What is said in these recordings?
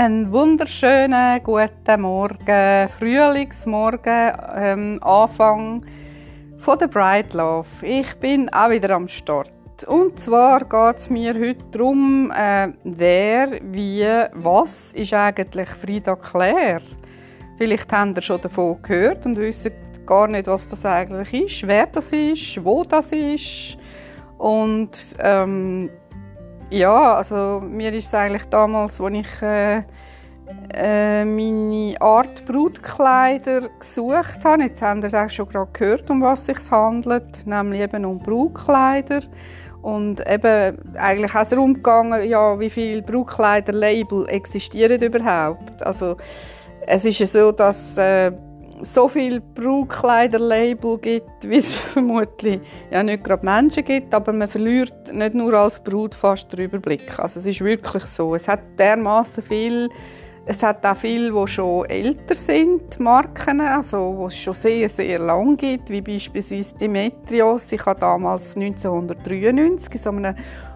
Einen wunderschönen guten Morgen, Frühlingsmorgen, ähm, Anfang von der Bright Love. Ich bin auch wieder am Start. Und zwar geht es mir heute darum, äh, wer, wie, was ist eigentlich Frida Claire? Vielleicht habt ihr schon davon gehört und wisst gar nicht, was das eigentlich ist, wer das ist, wo das ist. Und ähm, ja, also mir ist es eigentlich damals, als ich äh, äh, meine Art Brutkleider gesucht habe, jetzt haben ihr auch schon gerade gehört, um was es sich handelt, nämlich eben um Brutkleider. Und eben eigentlich auch darum gegangen, ja, wie viele Brutkleider-Label existieren überhaupt. Also es ist ja so, dass äh, so viele Brautkleiderlabel gibt, wie es vermutlich ja nicht gerade Menschen gibt, aber man verliert nicht nur als Brut fast den Überblick. Also es ist wirklich so. Es hat dermaßen viel, es hat auch viele, die schon älter sind, Marken, also wo es schon sehr, sehr lang gibt, wie beispielsweise Demetrios. Ich habe damals 1993 in so einem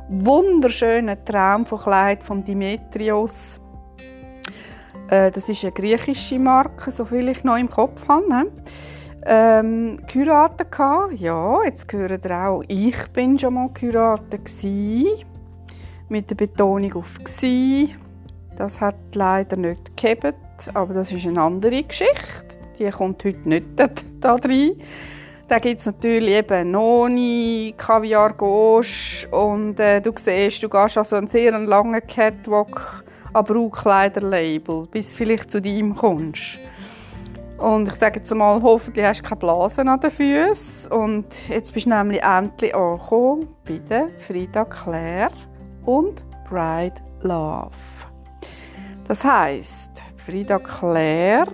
wunderschönen Traum von Demetrios das ist eine griechische Marke, so viel ich noch im Kopf habe. Ne? Ähm, geheiratet hatte. Ja, jetzt gehört ihr auch, ich bin schon mal geheiratet mit der Betonung auf «gsi». Das hat leider nicht gehabt, aber das ist eine andere Geschichte. Die kommt heute nicht da rein. Da gibt es natürlich eben Noni, Kaviar Gauche und äh, du siehst, du gehst also einen sehr langen Catwalk an Brautkleiderlabel, bis du vielleicht zu deinem kommst. Und ich sage jetzt mal, hoffentlich hast du keine Blasen an den Füßen. Und jetzt bist du nämlich endlich angekommen bei der Frida Claire und Bride Love. Das heisst, Frida Claire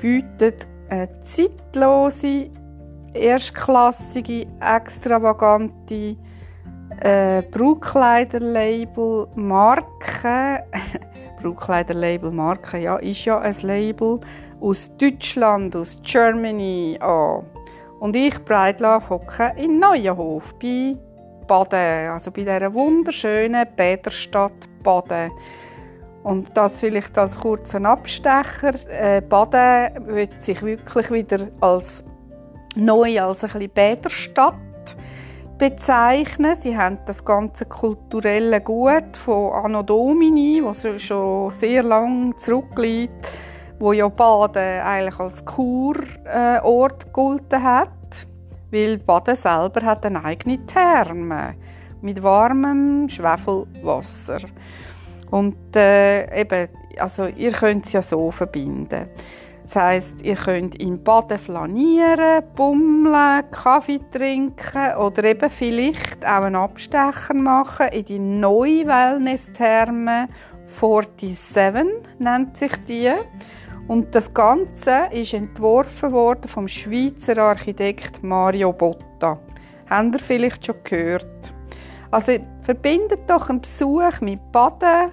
bietet eine zeitlose, erstklassige, extravagante äh, Brautkleiderlabel Marke, Brautkleiderlabel Marke, ja, ist ja ein Label aus Deutschland, aus Germany an. Und ich, hocke in Neuenhof bei Baden, also bei dieser wunderschönen Bäderstadt Baden. Und das vielleicht als kurzen Abstecher. Äh, Baden wird sich wirklich wieder als neu als ein bisschen Bäderstadt bezeichnen. Sie haben das ganze kulturelle Gut von Anno Domini, was schon sehr lang zurückliegt, wo ja Baden eigentlich als Kurort gegolten hat, weil Baden selber hat eine eigene Therme mit warmem Schwefelwasser. Und äh, eben, also ihr könnt es ja so verbinden. Das heisst, ihr könnt im Baden flanieren, bummeln, Kaffee trinken oder eben vielleicht auch einen Abstecher machen in die neue Wellness-Therme 47, nennt sich die. Und das Ganze ist entworfen worden vom Schweizer Architekt Mario Botta. Habt ihr vielleicht schon gehört? Also verbindet doch einen Besuch mit Baden,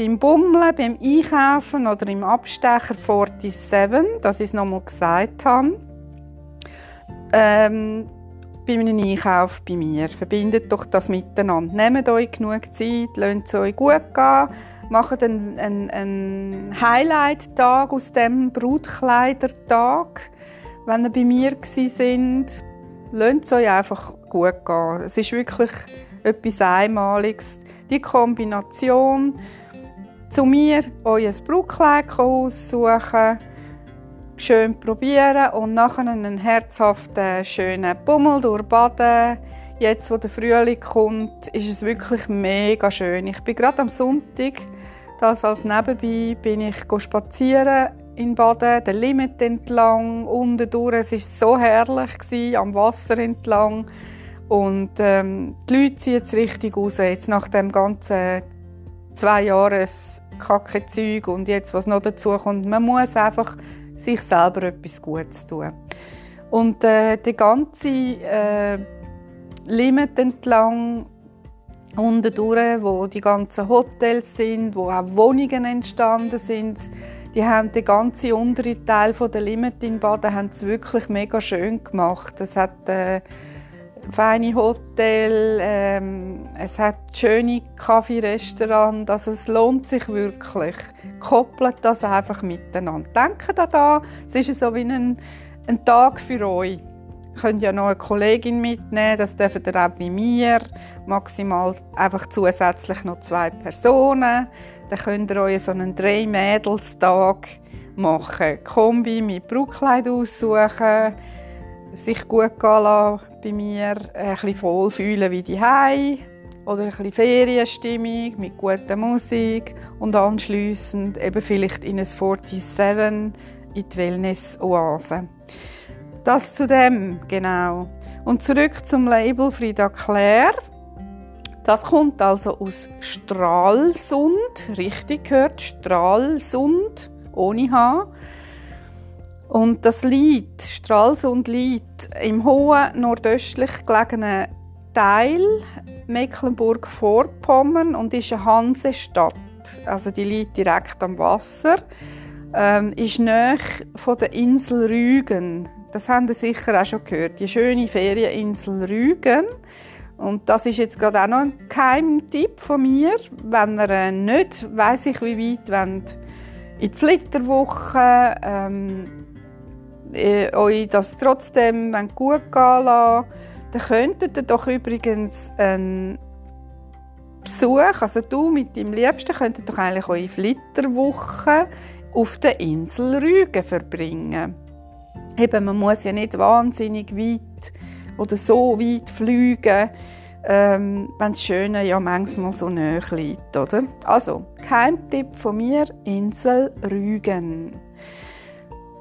beim Bummeln, beim Einkaufen oder im Abstecher 47, dass ich es nochmal gesagt habe, ähm, bei einem Einkauf bei mir. Verbindet doch das miteinander. Nehmt euch genug Zeit, lasst es euch gut gehen, macht einen, einen, einen Highlight-Tag aus dem Brutkleidertag. Wenn ihr bei mir sind, lasst es euch einfach gut gehen. Es ist wirklich etwas Einmaliges. Die Kombination zu mir euer Brautkleid aussuchen, schön probieren und nachher einen herzhaften, schönen Bummel durchbaden. Jetzt, wo der Frühling kommt, ist es wirklich mega schön. Ich bin gerade am Sonntag, das als Nebenbei, bin ich spazieren in Baden, den Limit entlang, unten durch. Es war so herrlich, gewesen, am Wasser entlang. Und ähm, die Leute ziehen jetzt richtig raus, jetzt nach dem ganzen zwei Jahres kacke Zeug und jetzt, was noch dazu kommt, man muss einfach sich selber etwas Gutes tun. Und äh, die ganze äh, Limit entlang unten durch, wo die ganzen Hotels sind, wo auch Wohnungen entstanden sind, die haben den ganzen unteren Teil von der Limit in Baden haben es wirklich mega schön gemacht. Es hat äh, feine Hotel, ähm, es hat schöne Kaffeerestaurants, also es lohnt sich wirklich. Koppelt das einfach miteinander. Denkt daran, es ist so wie ein, ein Tag für euch. Ihr könnt ja noch eine Kollegin mitnehmen, das dürft ihr auch bei mir. Maximal einfach zusätzlich noch zwei Personen. Dann könnt ihr euch so einen Drei-Mädels-Tag machen. Kombi mit Brautkleid aussuchen, sich gut gehen lassen bei mir, ein bisschen wohlfühlen wie die oder ein bisschen Ferienstimmung mit guter Musik und anschliessend eben vielleicht in ein 47 in die Wellness-Oase. Das zu dem, genau. Und zurück zum Label Frida Claire. Das kommt also aus Stralsund, richtig gehört, Stralsund, ohne H. Und das liegt, Stralsund liegt im hohen nordöstlich gelegenen Teil Mecklenburg-Vorpommern und ist eine Hansestadt. Also die liegt direkt am Wasser. Ähm, ist nahe von der Insel Rügen. Das haben Sie sicher auch schon gehört. Die schöne Ferieninsel Rügen. Und das ist jetzt gerade auch noch ein Geheimtipp von mir. Wenn ihr äh, nicht weiss ich wie weit wollt, in die Flitterwoche ähm, äh, euch das trotzdem gut gehen lassen, dann könntet ihr doch übrigens einen Besuch, also du mit deinem Liebsten, könntet doch eigentlich eure Flitterwoche auf der Insel Rügen verbringen. Eben, man muss ja nicht wahnsinnig weit oder so weit fliegen, ähm, wenn das Schöne ja manchmal so nahe liegt, oder? Also, Tipp von mir, Insel Rügen.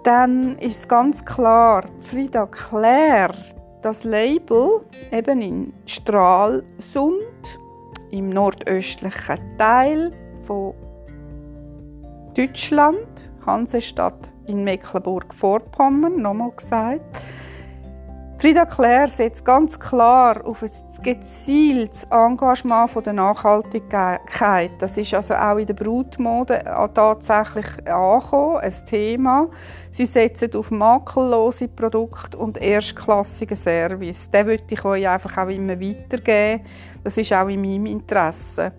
Dann ist ganz klar, Frida Claire, das Label eben in Stralsund, im nordöstlichen Teil von Deutschland, Hansestadt in Mecklenburg-Vorpommern, nochmal gesagt, Frida Claire setzt ganz klar auf ein gezieltes Engagement von der Nachhaltigkeit. Das ist also auch in der Brutmode tatsächlich angekommen, ein Thema. Sie setzen auf makellose Produkte und erstklassigen Service. Den würde ich euch einfach auch immer weitergeben. Das ist auch in meinem Interesse,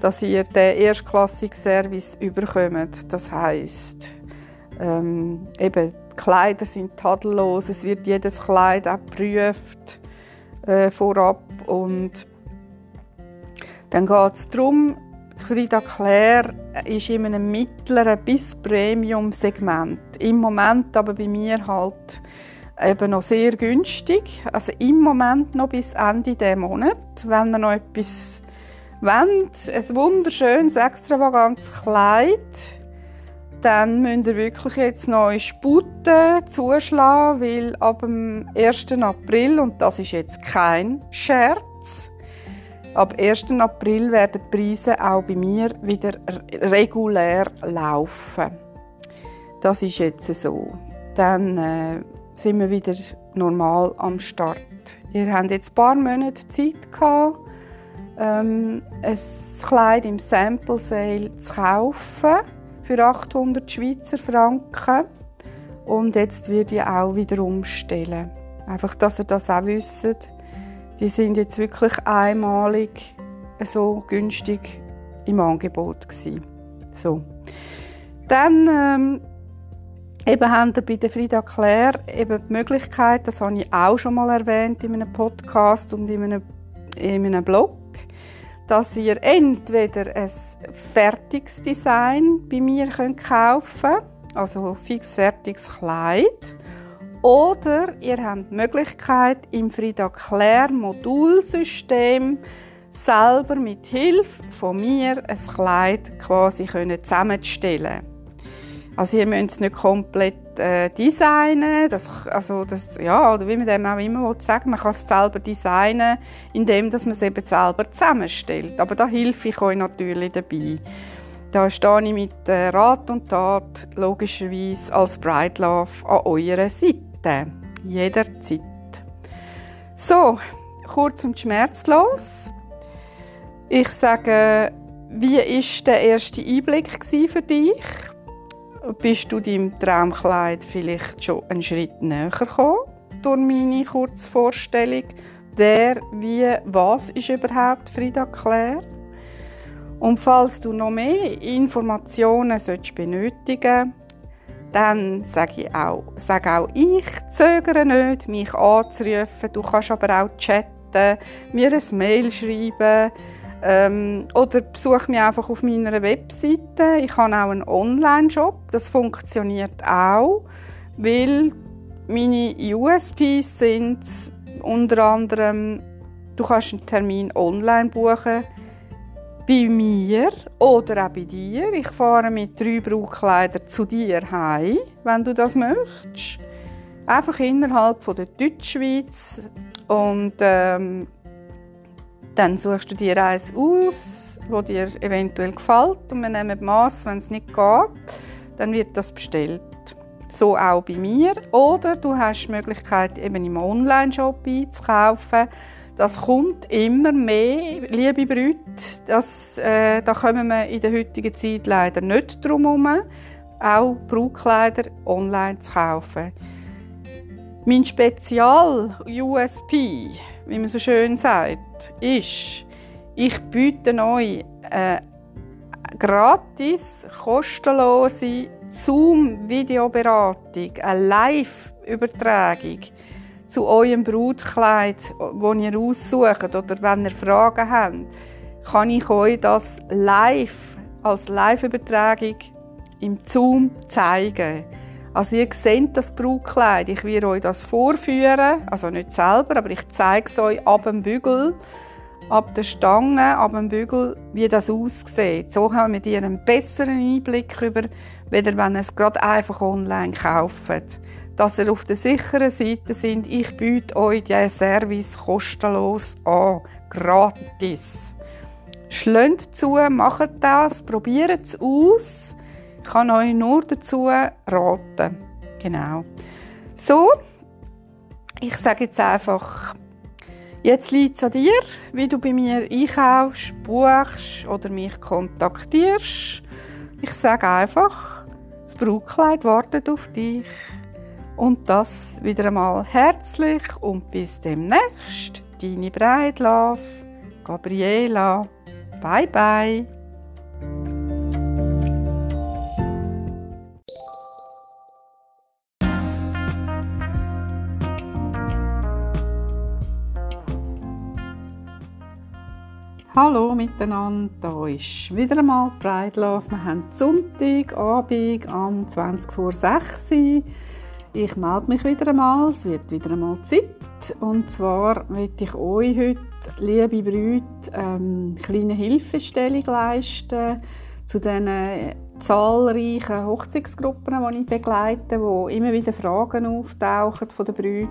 dass ihr den erstklassigen Service überkommt. Das heißt ähm, eben Kleider sind tadellos, es wird jedes Kleid auch geprüft äh, vorab und dann geht es darum, Frida Claire ist in einem mittleren bis Premium-Segment. Im Moment aber bei mir halt eben noch sehr günstig. Also im Moment noch bis Ende des Monats. Wenn ihr noch etwas wollt, ein wunderschönes, extravagantes Kleid dann müsst ihr wirklich jetzt noch Sputen zuschlagen, weil ab dem 1. April, und das ist jetzt kein Scherz, ab 1. April werden die Preise auch bei mir wieder regulär laufen. Das ist jetzt so. Dann äh, sind wir wieder normal am Start. Ihr habt jetzt ein paar Monate Zeit gehabt, ähm, ein Kleid im Sample Sale zu kaufen für 800 Schweizer Franken. Und jetzt wird ich auch wieder umstellen. Einfach, dass ihr das auch wisst. Die sind jetzt wirklich einmalig so günstig im Angebot gewesen. So. Dann ähm, eben haben wir bei der Frida Claire eben die Möglichkeit, das habe ich auch schon mal erwähnt in einem Podcast und in einem, in einem Blog, dass ihr entweder ein fertiges Design bei mir kaufen könnt, also fix fertiges Kleid, oder ihr habt die Möglichkeit, im Frida Claire Modulsystem selber mit Hilfe von mir ein Kleid quasi zusammenzustellen. Also ihr müsst es nicht komplett äh, designen, das, also das, ja, oder wie man dem auch immer sagen man kann es selber designen, indem dass man es eben selber zusammenstellt. Aber da helfe ich euch natürlich dabei. Da stehe ich mit äh, Rat und Tat logischerweise als Bride Love an eurer Seite. Jederzeit. So, kurz und schmerzlos. Ich sage, wie war der erste Einblick für dich? Bist du deinem Traumkleid vielleicht schon einen Schritt näher gekommen durch meine kurze Vorstellung wer, wie, was ist überhaupt Frida Claire. Und falls du noch mehr Informationen benötigen dann sage ich auch, sage auch ich, zögere nicht, mich anzurufen. Du kannst aber auch chatten, mir ein Mail schreiben ähm, oder besuch mich einfach auf meiner Webseite. Ich habe auch einen Online-Shop, das funktioniert auch, weil meine USPs sind unter anderem, du kannst einen Termin online buchen bei mir oder auch bei dir. Ich fahre mit drei Brautkleidern zu dir heim, wenn du das möchtest. Einfach innerhalb von der Deutschschweiz und ähm, dann suchst du dir eins aus, wo dir eventuell gefällt und wir nehmen Maß, wenn es nicht geht, dann wird das bestellt. So auch bei mir. Oder du hast die Möglichkeit, eben im Online-Shop einzukaufen das kommt immer mehr, liebe Brüder. Das, äh, da kommen wir in der heutigen Zeit leider nicht drum herum, auch Brautkleider online zu kaufen. Mein Spezial-USP, wie man so schön sagt, ist, ich biete euch eine gratis, kostenlose Zoom-Videoberatung, eine Live-Übertragung zu eurem Brutkleid, das ihr aussucht oder wenn ihr Fragen habt, kann ich euch das live, als Live-Übertragung im Zoom zeigen. Also ihr seht das Brutkleid, ich werde euch das vorführen, also nicht selber, aber ich zeige es euch ab dem Bügel, ab der Stange, ab dem Bügel, wie das aussieht. So haben wir dir einen besseren Einblick über, weder wenn ihr es gerade einfach online kauft dass ihr auf der sicheren Seite sind. Ich biete euch diesen Service kostenlos an, gratis. Schlönt zu, macht das, probiert es aus. Ich kann euch nur dazu raten. Genau. So, ich sage jetzt einfach, jetzt liegt es an dir, wie du bei mir einkaufst, buchst oder mich kontaktierst. Ich sage einfach, das Brautkleid wartet auf dich. Und das wieder einmal herzlich und bis demnächst. Deine Breitlauf, Gabriela. Bye bye. Hallo miteinander, da ist wieder einmal Breitlauf. Wir haben Sonntagabend am 20 vor 6 Uhr. Ich melde mich wieder einmal, es wird wieder einmal Zeit. Und zwar möchte ich euch heute, liebe Brüder, ähm, kleine Hilfestellung leisten zu diesen zahlreichen Hochzeitsgruppen, die ich begleite, wo immer wieder Fragen auftauchen von den Brüdern.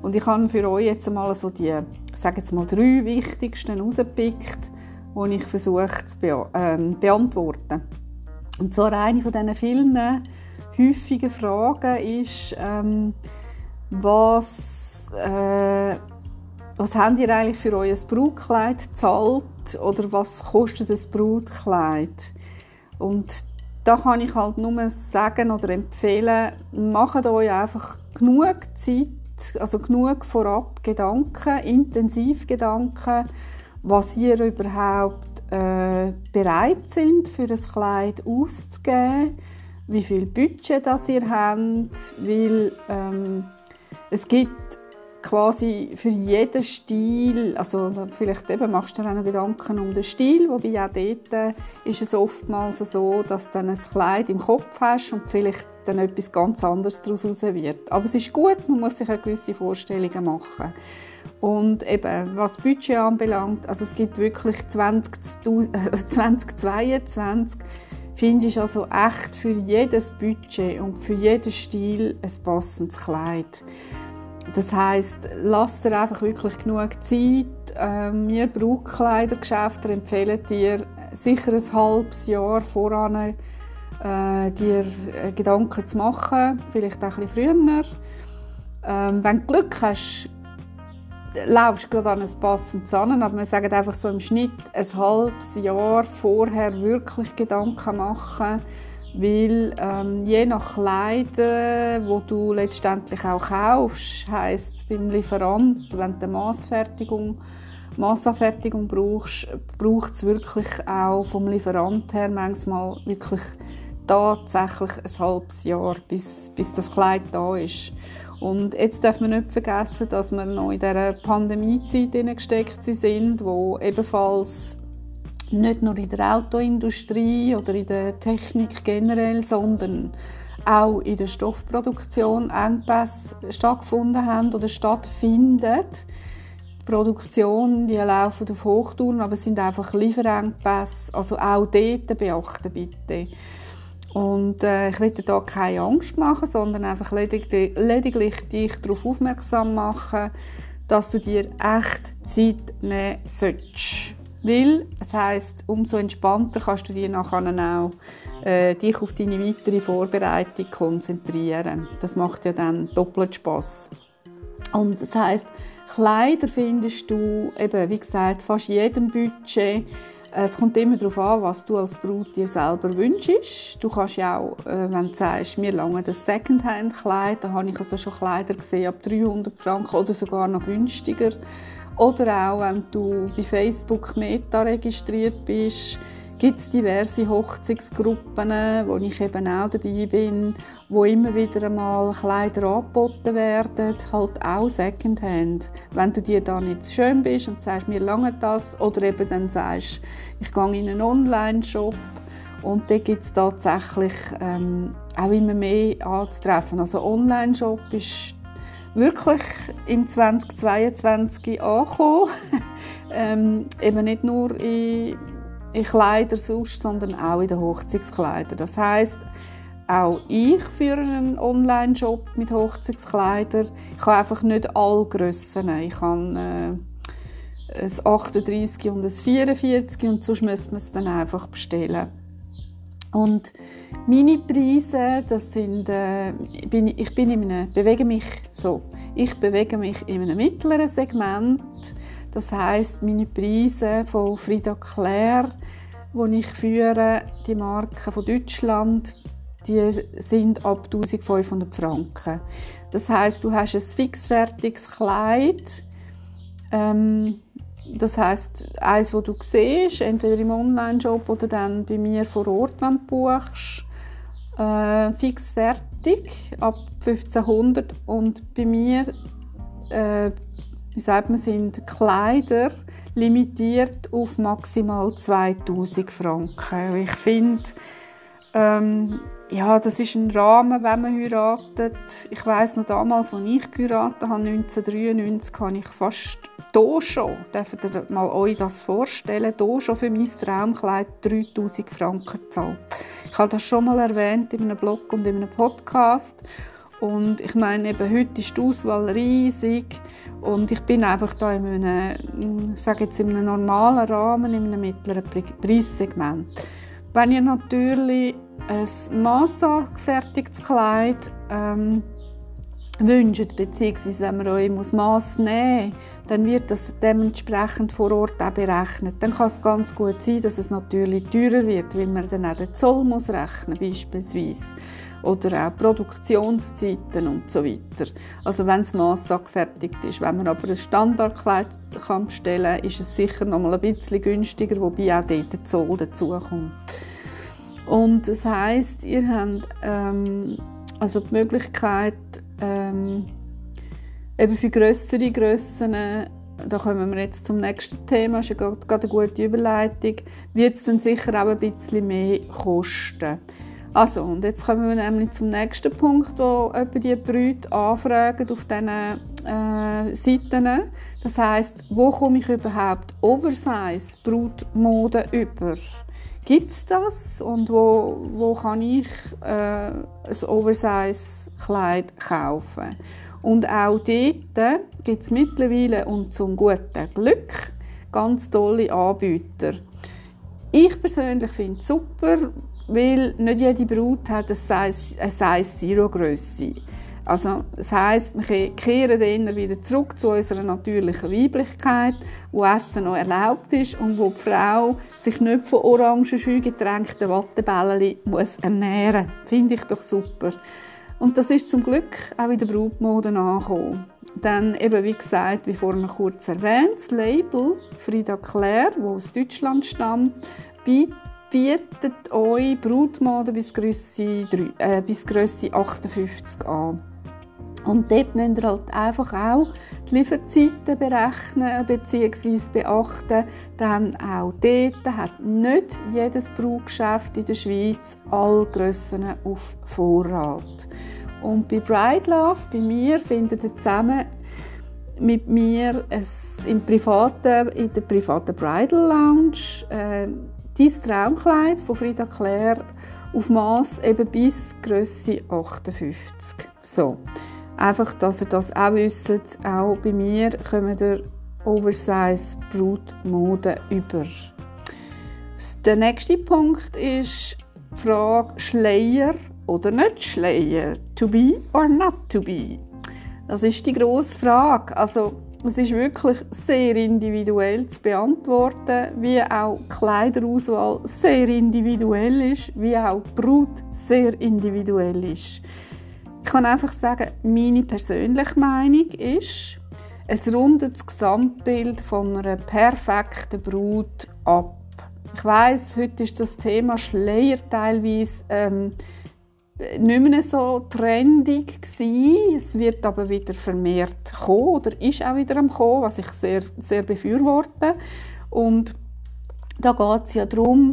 Und ich habe für euch jetzt mal so die, sage jetzt mal, drei wichtigsten rausgepickt, die ich versuche zu be ähm, beantworten. Und zwar eine von diesen vielen häufige Frage ist, ähm, was, äh, was habt ihr eigentlich für euer Brautkleid gezahlt oder was kostet das Brautkleid? Und da kann ich halt nur sagen oder empfehlen, macht euch einfach genug Zeit, also genug vorab Gedanken, intensiv Gedanken, was ihr überhaupt äh, bereit sind, für ein Kleid auszugeben wie viel Budget das ihr habt, weil ähm, es gibt quasi für jeden Stil, also vielleicht eben machst du dir auch noch Gedanken um den Stil, wobei auch dort ist es oftmals so, dass du dann ein Kleid im Kopf hast und vielleicht dann etwas ganz anderes daraus wird. Aber es ist gut, man muss sich eine gewisse Vorstellungen machen. Und eben, was Budget anbelangt, also es gibt wirklich 20, 2022 finde ich also echt für jedes Budget und für jeden Stil ein passendes Kleid. Das heißt, lasst dir einfach wirklich genug Zeit. Ähm, wir Brautkleidergeschäfte empfehlen dir sicher ein halbes Jahr voran äh, dir äh, Gedanken zu machen, vielleicht auch ein bisschen früher. Ähm, wenn du Glück hast, laufst gerade an ein passendes an, aber wir sagen einfach so im Schnitt ein halbes Jahr vorher wirklich Gedanken machen, weil ähm, je nach Kleidern, wo du letztendlich auch kaufst, heisst beim Lieferant, wenn du Massfertigung Massanfertigung brauchst, braucht es wirklich auch vom Lieferant her manchmal wirklich tatsächlich ein halbes Jahr, bis, bis das Kleid da ist. Und jetzt darf man nicht vergessen, dass wir noch in dieser Pandemiezeit gesteckt sind, wo ebenfalls nicht nur in der Autoindustrie oder in der Technik generell, sondern auch in der Stoffproduktion Engpässe stattgefunden haben oder stattfinden. Die Produktion, die laufen auf Hochtouren, aber es sind einfach Lieferengpässe. Also auch dort beachten bitte. Und äh, ich will dir da keine Angst machen, sondern einfach lediglich, lediglich dich darauf aufmerksam machen, dass du dir echt Zeit nehmen solltest. Weil es heisst, umso entspannter kannst du dir nachher auch äh, dich auf deine weitere Vorbereitung konzentrieren. Das macht ja dann doppelt Spaß. Und das heisst, Kleider findest du eben, wie gesagt, fast jedem Budget. Es kommt immer darauf an, was du als Brut dir selber wünschst. Du kannst ja auch, äh, wenn du sagst, mir lange das Secondhand-Kleid, da habe ich also schon Kleider gesehen ab 300 Franken oder sogar noch günstiger. Oder auch, wenn du bei Facebook Meta registriert bist, gibt es diverse Hochzeitsgruppen, wo ich eben auch dabei bin, wo immer wieder einmal Kleider angeboten werden, halt auch Secondhand. Wenn du dir da nicht schön bist und sagst, mir lange das, oder eben dann sagst, ich gehe in einen Online-Shop und da gibt es tatsächlich ähm, auch immer mehr anzutreffen. Also Online-Shop ist wirklich im 2022 angekommen. ähm, eben nicht nur in, in Kleider sonst, sondern auch in den Hochzeitskleidern. Das heißt, auch ich führe einen Online-Shop mit Hochzeitskleidern. Ich habe einfach nicht alle Grössen. Ich habe äh, ein 38 und ein 44 und sonst müssen wir es dann einfach bestellen. Und meine Preise, das sind, äh, bin, ich bin in einem, bewege mich so, ich bewege mich in einem mittleren Segment. Das heißt, meine Preise von Frida Claire, die ich führe, die Marke von Deutschland, die sind ab 1500 Franken. Das heißt, du hast ein fixfertiges Kleid. Ähm, das heißt, eins, das du siehst, entweder im Online-Shop oder dann bei mir vor Ort, wenn du buchst, äh, fix fertig, ab 1500 und bei mir, äh, wie sagt man, sind Kleider limitiert auf maximal 2000 Franken. Ich finde, ähm, ja, das ist ein Rahmen, wenn man heiratet. Ich weiß noch damals, als ich geheiratet habe, 1993, habe ich fast hier schon, dürft ihr mal euch das vorstellen, hier schon für mein Traumkleid 3000 Franken gezahlt. Ich habe das schon mal erwähnt in einem Blog und in einem Podcast. Und ich meine, eben, heute ist die Auswahl riesig und ich bin einfach da in einem, sage jetzt in einem normalen Rahmen, in einem mittleren Preissegment. Wenn ihr natürlich ein massangefertigtes Kleid ähm, wünscht, beziehungsweise wenn man euch muss Mass nehmen muss, dann wird das dementsprechend vor Ort auch berechnet. Dann kann es ganz gut sein, dass es natürlich teurer wird, weil man dann auch den Zoll muss rechnen beispielsweise oder auch Produktionszeiten und so weiter. Also wenn das Mass angefertigt ist. Wenn man aber ein Standardkleid kann bestellen kann, ist es sicher noch mal ein bisschen günstiger, wobei auch dort der Zoll dazukommt. Und das heißt, ihr habt ähm, also die Möglichkeit, ähm, eben für größere Grössen, da kommen wir jetzt zum nächsten Thema, das ist ja gerade eine gute Überleitung, wird es dann sicher auch ein bisschen mehr kosten. Also, und jetzt kommen wir nämlich zum nächsten Punkt, wo etwa die Brüder anfragen auf diesen äh, Seiten. Das heißt, wo komme ich überhaupt Oversize Brutmode über? Gibt es das und wo, wo kann ich äh, ein Oversize-Kleid kaufen? Und auch dort gibt es mittlerweile und zum guten Glück ganz tolle Anbieter. Ich persönlich finde es super, weil nicht jede Brut hat eine Size, eine Size. Also das heisst, wir kehren dann wieder zurück zu unserer natürlichen Weiblichkeit, wo Essen noch erlaubt ist und wo die Frau sich nicht von orangenschü getränkten Wattebällchen muss ernähren muss. Finde ich doch super. Und das ist zum Glück auch in der Brutmode angekommen. Dann eben, wie gesagt, wie vorhin kurz erwähnt, das Label Frida Claire, das aus Deutschland stammt, bietet euch Brutmode bis Größe, äh, bis Größe 58 an. Und dort müsst ihr halt einfach auch die Lieferzeiten berechnen bzw. beachten. Dann auch dort hat nicht jedes Braugeschäft in der Schweiz alle Grössen auf Vorrat. Und bei Bride Love, bei mir, findet ihr zusammen mit mir im privaten, in der privaten Bridal Lounge äh, dein Traumkleid von Frida Claire auf Maß eben bis Größe 58. So. Einfach, dass ihr das auch wisst, auch bei mir kommen der Oversize Brutmode über. Der nächste Punkt ist die Frage Schleier oder nicht Schleier. To be or not to be? Das ist die grosse Frage. Also, es ist wirklich sehr individuell zu beantworten, wie auch die Kleiderauswahl sehr individuell ist, wie auch die Brut sehr individuell ist. Ich kann einfach sagen, meine persönliche Meinung ist, es rundet das Gesamtbild von einer perfekten Brut ab. Ich weiß, heute ist das Thema Schleier teilweise ähm, nicht mehr so trendig gewesen. Es wird aber wieder vermehrt kommen oder ist auch wieder am kommen, was ich sehr, sehr befürworte. Und da geht es ja darum,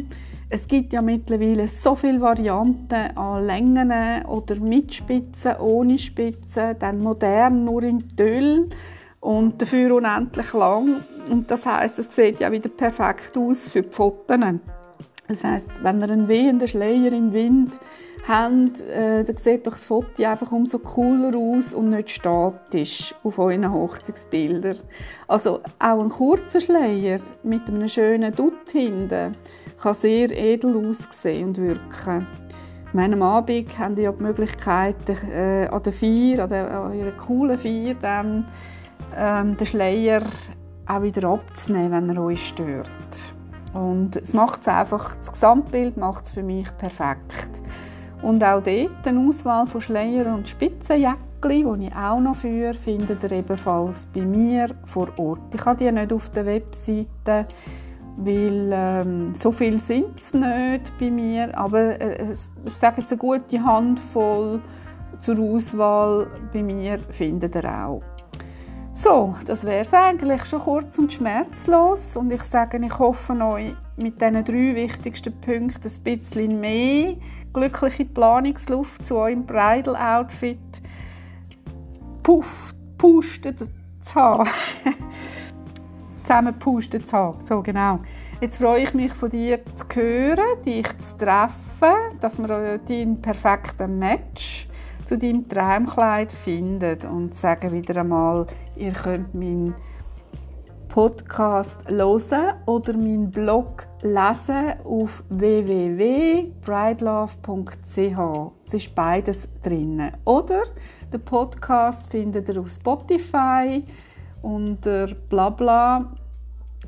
es gibt ja mittlerweile so viele Varianten an Längen oder mit Spitzen, ohne Spitzen, dann modern nur im Tüll und dafür unendlich lang. Und das heißt, es sieht ja wieder perfekt aus für die Fotos. Das heißt, wenn ihr einen wehenden Schleier im Wind habt, äh, dann sieht doch das Foto einfach umso cooler aus und nicht statisch auf euren Hochzeitsbildern. Also auch ein kurzer Schleier mit einem schönen Dutt hinten kann sehr edel aussehen und wirken. An am Abend haben die ja die Möglichkeit, äh, an der Feier, an, der, an ihrer coolen Feier, dann ähm, den Schleier auch wieder abzunehmen, wenn er euch stört. Und es macht einfach, das Gesamtbild macht es für mich perfekt. Und auch dort eine Auswahl von Schleier und Spitzenjäckchen, die ich auch noch führe, findet ihr ebenfalls bei mir vor Ort. Ich habe die nicht auf der Webseite, weil ähm, so viel sind es nicht bei mir, aber äh, ich sage jetzt eine gute Handvoll zur Auswahl bei mir findet ihr auch. So, das wäre es eigentlich schon kurz und schmerzlos und ich sage, ich hoffe euch mit diesen drei wichtigsten Punkten ein bisschen mehr glückliche Planungsluft zu eurem Bridal-Outfit pustet zu haben. Zusammen pustet zu haben, so genau. Jetzt freue ich mich von dir zu hören, dich zu treffen, dass wir deinen perfekten Match zu deinem Traumkleid finden und sagen wieder einmal, ihr könnt meinen Podcast hören oder meinen Blog lesen auf www.bridelove.ch. Es ist beides drin. Oder den Podcast findet ihr auf Spotify unter Blabla.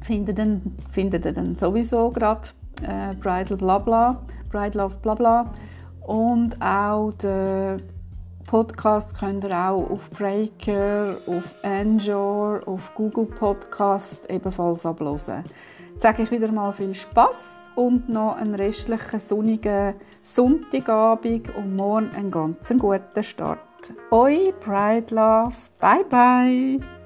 Findet, ihr, findet ihr dann sowieso gerade äh, Bridal Blabla, Bridlove Blabla. Und auch den Podcast könnt ihr auch auf Breaker, auf Anchor, auf Google Podcast ebenfalls ablosen. Jetzt sage ich wieder mal viel Spaß und noch einen restlichen sonnigen Sonntagabend und morgen einen ganz guten Start. Eu Pride Love. Bye bye.